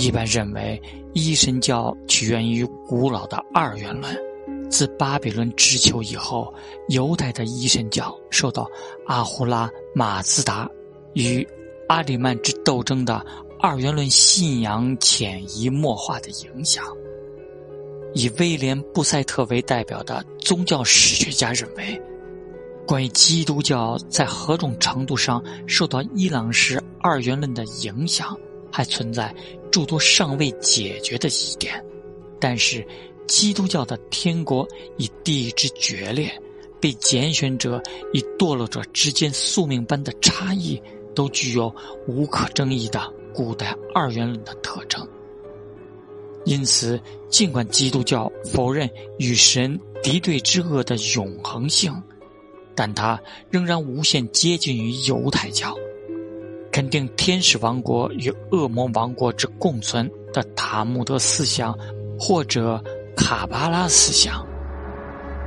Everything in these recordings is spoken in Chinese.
一般认为，一神教起源于古老的二元论。自巴比伦之囚以后，犹太的一神教受到阿胡拉马自达与阿里曼之斗争的二元论信仰潜移默化的影响。以威廉布塞特为代表的宗教史学家认为，关于基督教在何种程度上受到伊朗式二元论的影响，还存在诸多尚未解决的疑点。但是，基督教的天国以地之决裂，被拣选者与堕落者之间宿命般的差异，都具有无可争议的古代二元论的特征。因此，尽管基督教否认与神敌对之恶的永恒性，但它仍然无限接近于犹太教，肯定天使王国与恶魔王国之共存的塔木德思想，或者卡巴拉思想。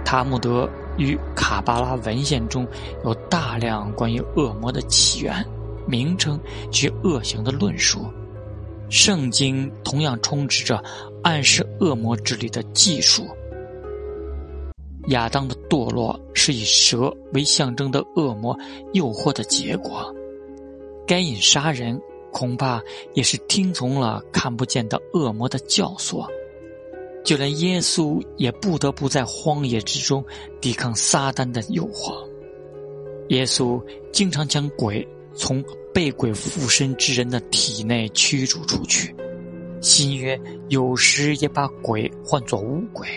塔木德与卡巴拉文献中有大量关于恶魔的起源、名称及恶行的论述。圣经同样充斥着暗示恶魔之力的技术。亚当的堕落是以蛇为象征的恶魔诱惑的结果，该隐杀人恐怕也是听从了看不见的恶魔的教唆。就连耶稣也不得不在荒野之中抵抗撒旦的诱惑。耶稣经常将鬼从。被鬼附身之人的体内驱逐出去，新约有时也把鬼唤作巫鬼。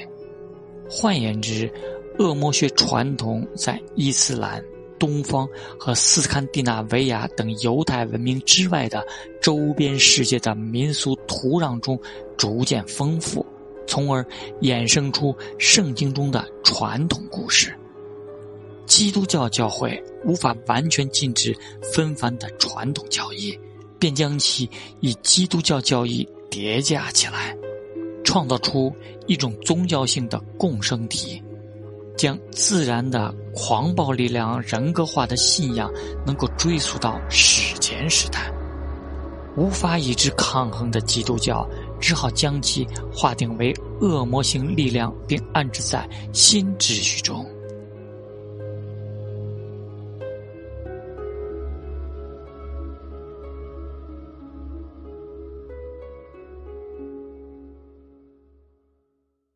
换言之，恶魔学传统在伊斯兰、东方和斯堪的纳维亚等犹太文明之外的周边世界的民俗土壤中逐渐丰富，从而衍生出圣经中的传统故事。基督教教会无法完全禁止纷繁的传统教义，便将其与基督教教义叠加起来，创造出一种宗教性的共生体，将自然的狂暴力量人格化的信仰能够追溯到史前时代。无法与之抗衡的基督教，只好将其划定为恶魔型力量，并安置在新秩序中。